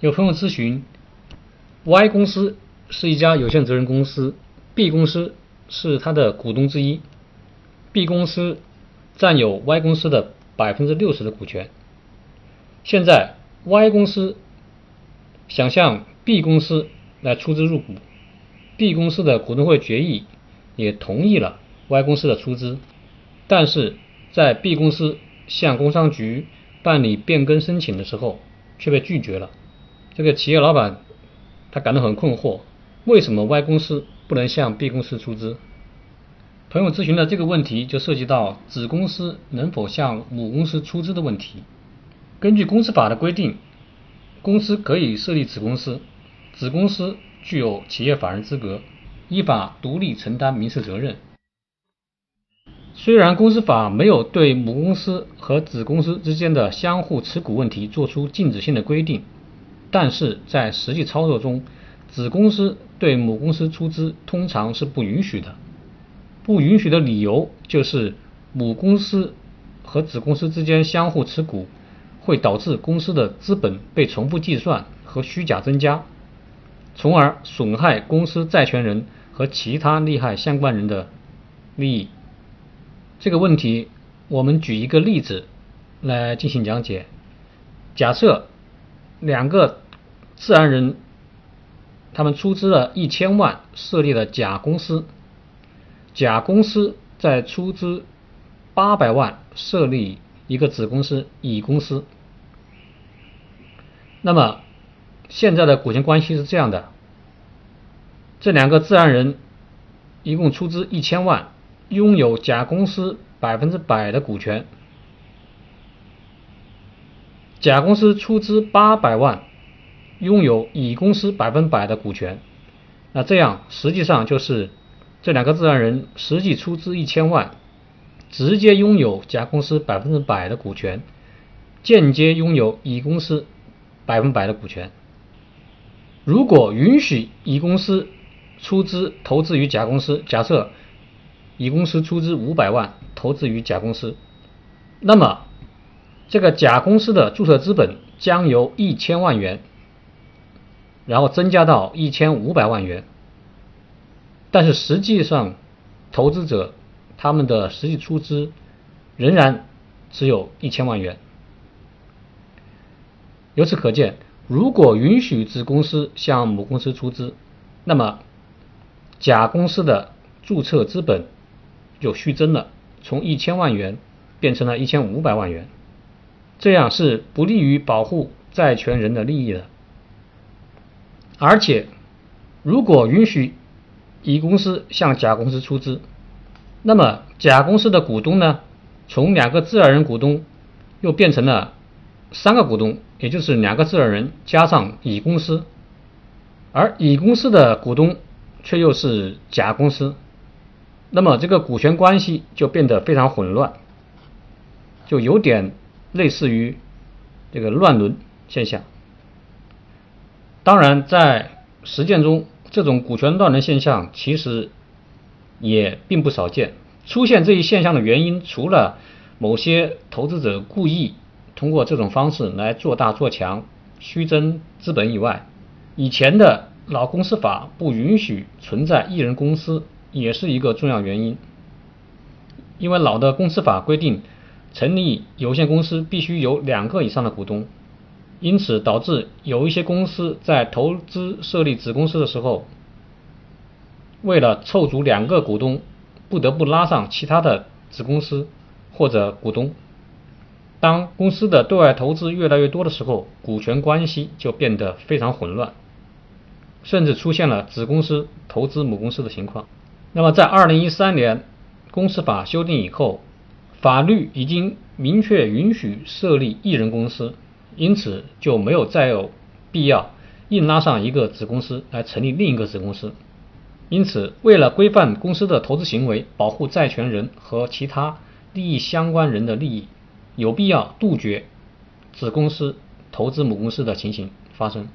有朋友咨询，Y 公司是一家有限责任公司，B 公司是它的股东之一，B 公司占有 Y 公司的百分之六十的股权。现在 Y 公司想向 B 公司来出资入股，B 公司的股东会决议也同意了 Y 公司的出资，但是在 B 公司向工商局办理变更申请的时候却被拒绝了。这个企业老板他感到很困惑，为什么 Y 公司不能向 B 公司出资？朋友咨询的这个问题就涉及到子公司能否向母公司出资的问题。根据公司法的规定，公司可以设立子公司，子公司具有企业法人资格，依法独立承担民事责任。虽然公司法没有对母公司和子公司之间的相互持股问题作出禁止性的规定。但是在实际操作中，子公司对母公司出资通常是不允许的。不允许的理由就是母公司和子公司之间相互持股，会导致公司的资本被重复计算和虚假增加，从而损害公司债权人和其他利害相关人的利益。这个问题，我们举一个例子来进行讲解。假设。两个自然人，他们出资了一千万设立了甲公司，甲公司再出资八百万设立一个子公司乙公司。那么现在的股权关系是这样的：这两个自然人一共出资一千万，拥有甲公司百分之百的股权。甲公司出资八百万，拥有乙公司百分百的股权。那这样实际上就是这两个自然人实际出资一千万，直接拥有甲公司百分之百的股权，间接拥有乙公司百分百的股权。如果允许乙公司出资投资于甲公司，假设乙公司出资五百万投资于甲公司，那么。这个甲公司的注册资本将由一千万元，然后增加到一千五百万元，但是实际上，投资者他们的实际出资仍然只有一千万元。由此可见，如果允许子公司向母公司出资，那么甲公司的注册资本就虚增了，从一千万元变成了一千五百万元。这样是不利于保护债权人的利益的，而且如果允许乙公司向甲公司出资，那么甲公司的股东呢，从两个自然人股东又变成了三个股东，也就是两个自然人加上乙公司，而乙公司的股东却又是甲公司，那么这个股权关系就变得非常混乱，就有点。类似于这个乱伦现象，当然在实践中，这种股权乱伦现象其实也并不少见。出现这一现象的原因，除了某些投资者故意通过这种方式来做大做强、虚增资本以外，以前的老公司法不允许存在一人公司，也是一个重要原因。因为老的公司法规定。成立有限公司必须有两个以上的股东，因此导致有一些公司在投资设立子公司的时候，为了凑足两个股东，不得不拉上其他的子公司或者股东。当公司的对外投资越来越多的时候，股权关系就变得非常混乱，甚至出现了子公司投资母公司的情况。那么，在二零一三年公司法修订以后。法律已经明确允许设立一人公司，因此就没有再有必要硬拉上一个子公司来成立另一个子公司。因此，为了规范公司的投资行为，保护债权人和其他利益相关人的利益，有必要杜绝子公司投资母公司的情形发生。